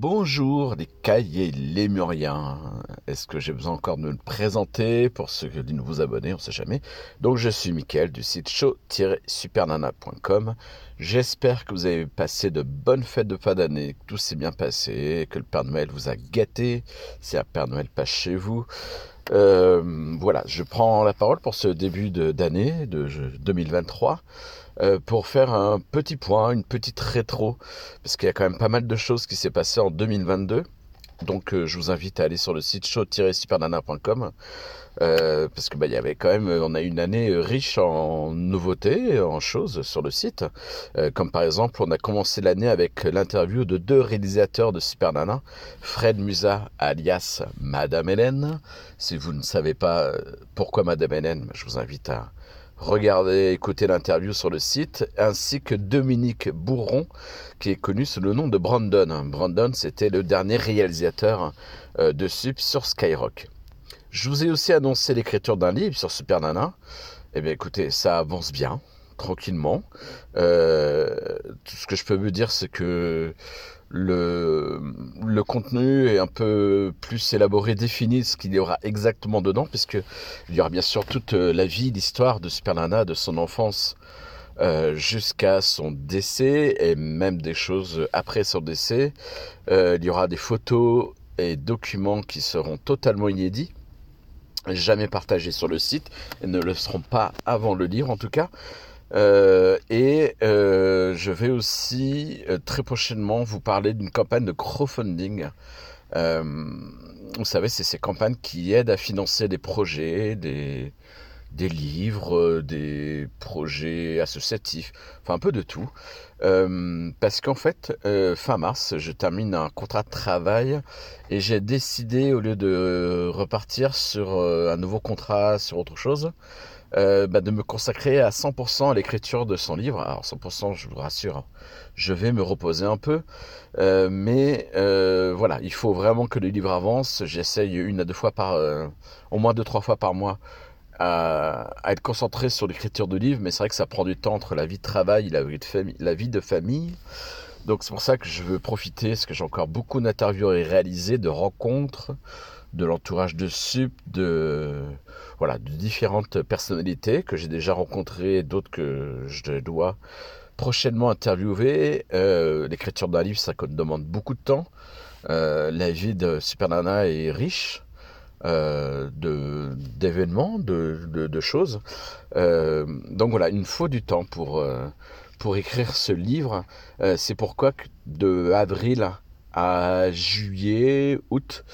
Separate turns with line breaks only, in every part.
Bonjour les cahiers lémuriens. Est-ce que j'ai besoin encore de me présenter pour ceux qui nouveaux abonnés, on ne sait jamais. Donc je suis Mickaël du site show-supernana.com. J'espère que vous avez passé de bonnes fêtes de fin d'année, que tout s'est bien passé, que le Père Noël vous a gâté, si un Père Noël passe chez vous. Euh, voilà, je prends la parole pour ce début d'année de 2023. Euh, pour faire un petit point, une petite rétro, parce qu'il y a quand même pas mal de choses qui s'est passé en 2022. Donc euh, je vous invite à aller sur le site show-supernana.com euh, parce que bah, il y avait quand même, on a une année riche en nouveautés, en choses sur le site. comme par exemple, on a commencé l'année avec l'interview de deux réalisateurs de Super Nana, Fred Musa alias Madame Hélène. Si vous ne savez pas pourquoi Madame Hélène, je vous invite à Regardez, écoutez l'interview sur le site, ainsi que Dominique Bourron, qui est connu sous le nom de Brandon. Brandon, c'était le dernier réalisateur euh, de Sup sur Skyrock. Je vous ai aussi annoncé l'écriture d'un livre sur Super Nana. Eh bien, écoutez, ça avance bien, tranquillement. Euh, tout ce que je peux vous dire, c'est que le, contenu est un peu plus élaboré, défini ce qu'il y aura exactement dedans, puisque il y aura bien sûr toute euh, la vie, l'histoire de Super Nana, de son enfance euh, jusqu'à son décès, et même des choses après son décès. Euh, il y aura des photos et documents qui seront totalement inédits, jamais partagés sur le site, et ne le seront pas avant le livre en tout cas. Euh, et euh, je vais aussi euh, très prochainement vous parler d'une campagne de crowdfunding. vous savez, c'est ces campagnes qui aident à financer des projets, des, des livres, des projets associatifs, enfin un peu de tout. parce qu'en fait, fin mars, je termine un contrat de travail et j'ai décidé, au lieu de repartir sur un nouveau contrat, sur autre chose, euh, bah, de me consacrer à 100% à l'écriture de son livre. Alors 100%, je vous rassure, hein, je vais me reposer un peu, euh, mais euh, voilà, il faut vraiment que le livre avance. J'essaye une à deux fois par, au moins deux trois fois par mois, à, être concentré sur l'écriture de livre. Mais c'est vrai que ça prend du temps entre la vie de travail, la la vie de famille. Donc c'est pour ça que je veux profiter, parce que j'ai encore beaucoup d'interviews à réaliser, de rencontres, de l'entourage de SUP, de voilà, de différentes personnalités que j'ai déjà rencontrées, d'autres que je dois prochainement interviewer. Euh, l'écriture d'un livre, ça demande beaucoup de temps. Euh, la vie de Super Nana est riche euh, d'événements, de, de, choses. donc voilà, il me faut du temps pour, pour écrire ce livre. C'est pourquoi de avril à juillet, août,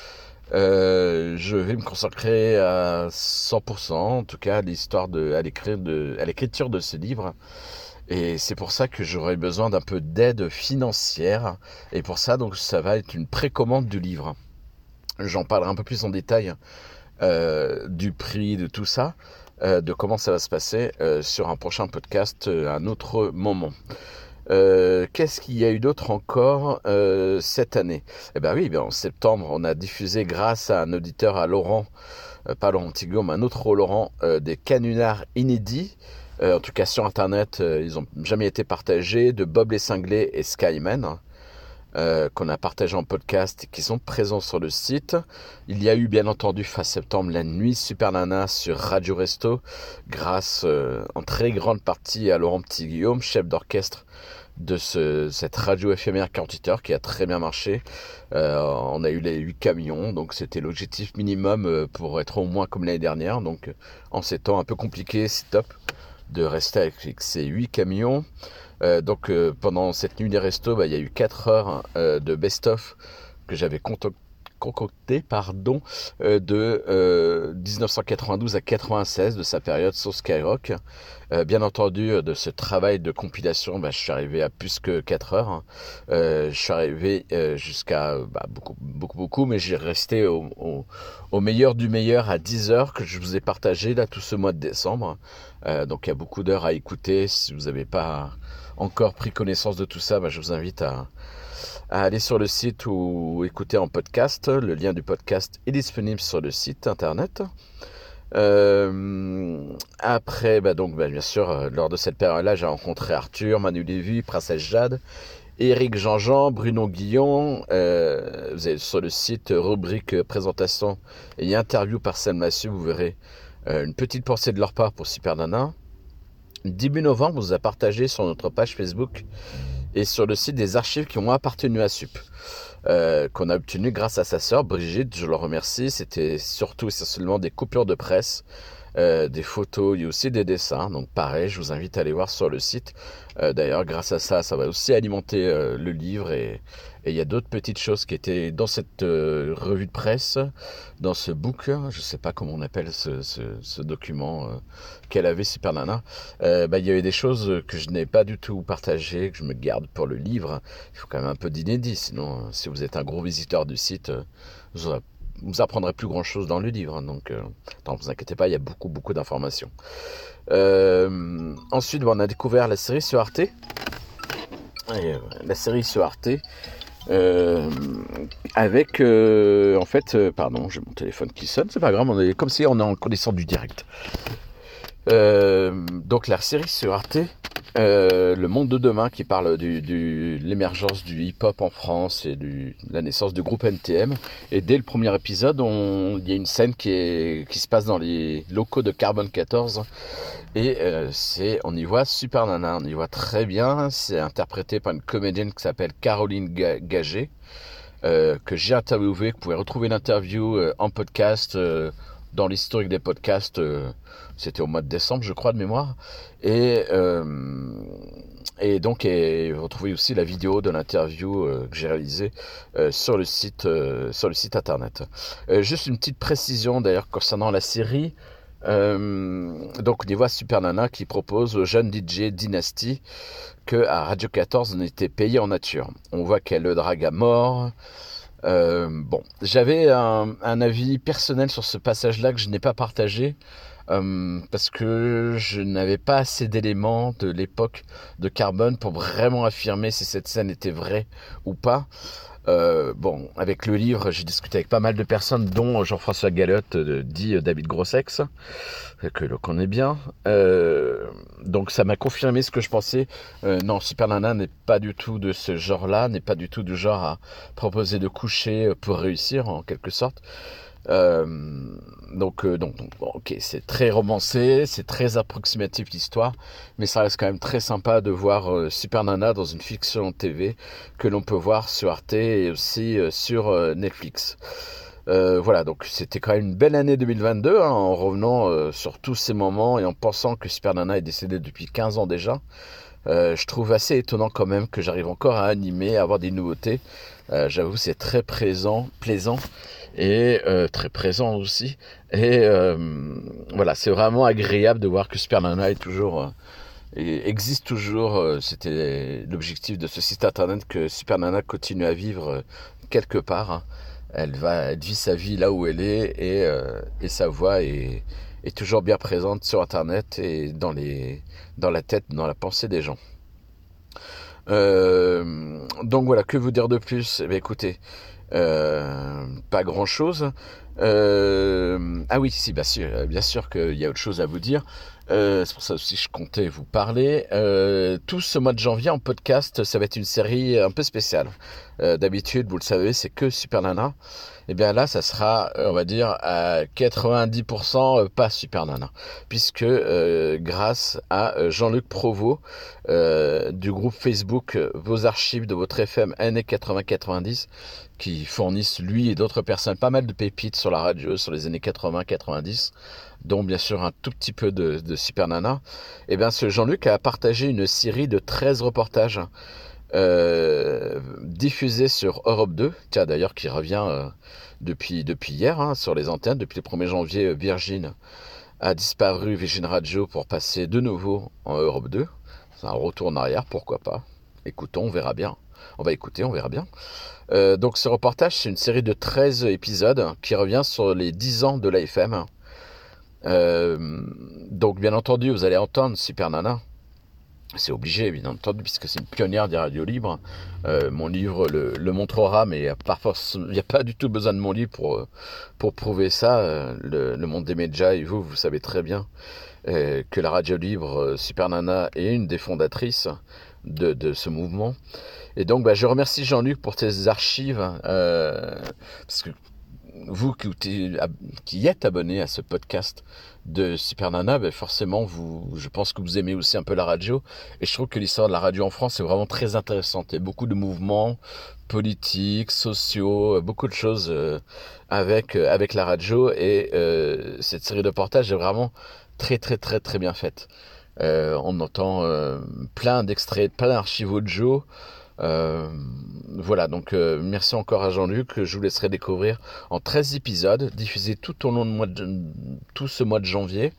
euh, je vais me consacrer à 100%, en tout cas, à l'histoire de, à l'écriture de ce livre. Et c'est pour ça que j'aurai besoin d'un peu d'aide financière. Et pour ça, donc, ça va être une précommande du livre. J'en parlerai un peu plus en détail euh, du prix, de tout ça, euh, de comment ça va se passer sur un prochain podcast à un autre moment. Euh, qu'est-ce qu'il y a eu d'autre encore euh, cette année? Eh bien oui, en septembre, on a diffusé grâce à un auditeur à Laurent, euh, pas Laurent Tigo, mais un autre Laurent, des canulars inédits. en tout cas sur Internet, ils n'ont jamais été partagés, de Bob les Cinglés et Skyman. Qu'on a partagé en podcast et qui sont présents sur le site. Il y a eu bien entendu fin septembre la nuit Super Nana sur Radio Resto grâce en très grande partie à Laurent Petit Guillaume, chef d'orchestre de ce, cette radio éphémère 48 heures qui a très bien marché. Euh, on a eu les 8 camions, donc c'était l'objectif minimum euh, pour être au moins comme l'année dernière. Donc en ces temps un peu compliqués, c'est top de rester avec ces 8 camions. Euh, donc pendant cette nuit des restos, bah, il y a eu 4 heures de best-of que j'avais concocté pardon, de 1992 à 96 de sa période sur Skyrock. Euh, bien entendu, euh, de ce travail de compilation, bah, je suis arrivé à plus que 4 heures. Hein. Euh, je suis arrivé jusqu'à bah, beaucoup, beaucoup, beaucoup, mais j'ai resté au, meilleur du meilleur à 10 heures que je vous ai partagé là tout ce mois de décembre. donc il y a beaucoup d'heures à écouter. Si vous n'avez pas encore pris connaissance de tout ça, bah, je vous invite à, à aller sur le site ou écouter en podcast. Le lien du podcast est disponible sur le site internet. après, bah donc, bah, bien sûr, lors de cette période-là, j'ai rencontré Arthur, Manu Lévy, Princesse Jade, Éric Jean-Jean, Bruno Guillon. vous avez sur le site rubrique présentation et interview par Selma vous verrez une petite pensée de leur part pour Super Nana. Début novembre, on vous a partagé sur notre page Facebook et sur le site des archives qui ont appartenu à SUP. Euh, qu'on a obtenu grâce à sa sœur Brigitte, je le remercie. C'était surtout essentiellement des coupures de presse euh, des photos, il y a aussi des dessins. Donc pareil, je vous invite à aller voir sur le site. Euh, d'ailleurs, grâce à ça, ça va aussi alimenter euh, le livre et, il y a d'autres petites choses qui étaient dans cette revue de presse, dans ce book, je sais pas comment on appelle ce, document qu'elle avait, Super Nana. Bah, il y avait des choses que je n'ai pas du tout partagées, que je me garde pour le livre. Il faut quand même un peu d'inédit, sinon si vous êtes un gros visiteur du site, vous aurez vous apprendrez plus grand chose dans le livre. Hein, donc, euh, ne vous inquiétez pas, il y a beaucoup, beaucoup d'informations. Euh, ensuite, on a découvert la série sur Arte. Euh, la série sur Arte. Euh, avec, en fait, pardon, j'ai mon téléphone qui sonne, c'est pas grave, on est comme si on est en connaissant du direct. donc, la série sur Arte euh, le Monde de demain qui parle de l'émergence du hip-hop en France et de la naissance du groupe NTM. Et dès le premier épisode, il y a une scène qui, est, qui se passe dans les locaux de Carbone 14. Et euh, c'est, on y voit Super Nana, on y voit très bien. C'est interprété par une comédienne qui s'appelle Caroline Gagé. Euh, que j'ai interviewé, que vous pouvez retrouver l'interview en podcast dans l'historique des podcasts, euh, c'était au mois de décembre, je crois, de mémoire. Et, euh, et donc, et vous retrouvez aussi la vidéo de l'interview euh, que j'ai réalisée sur, le site, sur le site internet. juste une petite précision d'ailleurs concernant la série. donc, on y voit Super Nana qui propose au jeune DJ Dynasty que à Radio 14 on était payé en nature. On voit qu'elle le drague à mort. Euh, bon, j'avais un, avis personnel sur ce passage-là que je n'ai pas partagé euh, parce que je n'avais pas assez d'éléments de l'époque de Carbone pour vraiment affirmer si cette scène était vraie ou pas. Euh, bon, avec le livre, j'ai discuté avec pas mal de personnes, dont Jean-François Galotte, euh, dit euh, David Grossex, que le connaît bien. donc ça m'a confirmé ce que je pensais. non, Super Nana n'est pas du tout de ce genre-là, n'est pas du tout du genre à proposer de coucher pour réussir, en quelque sorte. Euh, donc, euh, donc, ok, c'est très romancé, c'est très approximatif l'histoire, mais ça reste quand même très sympa de voir euh, Super Nana dans une fiction TV que l'on peut voir sur Arte et aussi sur Netflix. voilà, donc c'était quand même une belle année 2022 hein, en revenant sur tous ces moments et en pensant que Super Nana est décédé depuis 15 ans déjà. Je trouve assez étonnant quand même que j'arrive encore à animer, à avoir des nouveautés. J'avoue, c'est très présent, plaisant et euh, très présent aussi. Et euh, voilà, c'est vraiment agréable de voir que Super Nana est toujours euh, existe toujours. C'était l'objectif de ce site internet que Super Nana continue à vivre quelque part. Hein. Elle va, elle vit sa vie là où elle est et, et sa voix est, est, toujours bien présente sur internet et dans les, dans la tête, dans la pensée des gens. donc voilà, que vous dire de plus? Eh écoutez, euh, pas grand chose. Euh, ah oui, si, bien sûr, bien sûr qu'il y a autre chose à vous dire. Euh, c'est pour ça aussi que je comptais vous parler. tout ce mois de janvier en podcast, ça va être une série un peu spéciale. D'habitude, vous le savez, c'est que Super Nana et eh bien là, ça sera, euh, on va dire, à 90% euh, pas Super Nana, puisque euh, grâce à Jean-Luc Provost du groupe Facebook Vos Archives de votre FM années 80-90, qui fournissent lui et d'autres personnes pas mal de pépites sur la radio sur les années 80-90, dont bien sûr un tout petit peu de, Super Nana, et eh bien ce Jean-Luc a partagé une série de 13 reportages euh, diffusé sur Europe 2, tiens d'ailleurs qui revient euh, depuis, depuis hier hein, sur les antennes, depuis le 1er janvier, euh, Virgin a disparu Virgin Radio pour passer de nouveau en Europe 2. C'est un retour en arrière, pourquoi pas. Écoutons, on verra bien. On va écouter, on verra bien. donc ce reportage, c'est une série de 13 épisodes qui revient sur les 10 ans de l'AFM. donc bien entendu, vous allez entendre Super Nana, c'est obligé, bien entendu, puisque c'est une pionnière des radios libres. Euh, mon livre le, montrera, mais il n'y a pas du tout besoin de mon livre pour, pour prouver ça. Euh, le, monde des médias, et vous, vous savez très bien euh, que la radio libre Super Nana est une des fondatrices de ce mouvement. Et donc, bah, je remercie Jean-Luc pour tes archives, parce que vous qui, êtes abonné à ce podcast de Super Nana, ben forcément, je pense que vous aimez aussi un peu la radio. Et je trouve que l'histoire de la radio en France est vraiment très intéressante. Il y a beaucoup de mouvements politiques, sociaux, beaucoup de choses euh, avec, euh, avec la radio. Et euh, cette série de portages est vraiment très, très, très, très bien faite. on entend plein d'extraits, plein d'archives audio. Euh, voilà, donc euh, merci encore à Jean-Luc. Je vous laisserai découvrir en 13 épisodes, diffusés tout au long de, tout ce mois de janvier.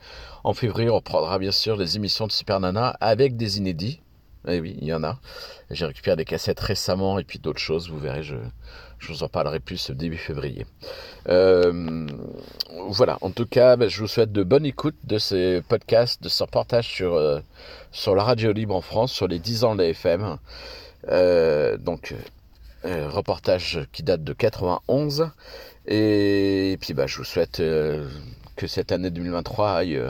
En février, on reprendra bien sûr les émissions de Super Nana avec des inédits. Eh oui, il y en a. J'ai récupéré des cassettes récemment et puis d'autres choses, vous verrez, je, je vous en parlerai plus début février. Euh, voilà, en tout cas, ben, je vous souhaite de bonnes écoutes de ces podcasts, de ce reportage sur, sur la radio libre en France, sur les 10 ans de la FM. Euh, donc, euh, reportage qui date de 91. Et, puis, bah, je vous souhaite euh, que cette année 2023 aille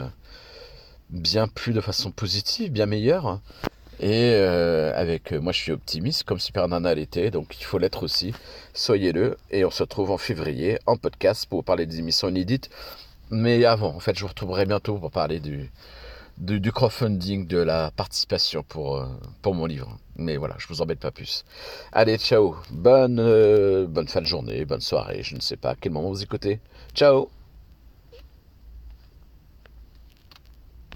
bien plus de façon positive, bien meilleure. Et avec moi, je suis optimiste, comme Super Nana l'était, donc il faut l'être aussi. Soyez-le. Et on se retrouve en février en podcast pour parler des émissions inédites. Mais avant, en fait, je vous retrouverai bientôt pour parler du, du, crowdfunding, de la participation pour, pour mon livre. Mais voilà, je vous embête pas plus. Allez, ciao. Bonne, euh, bonne fin de journée, bonne soirée. Je ne sais pas à quel moment vous écoutez. Ciao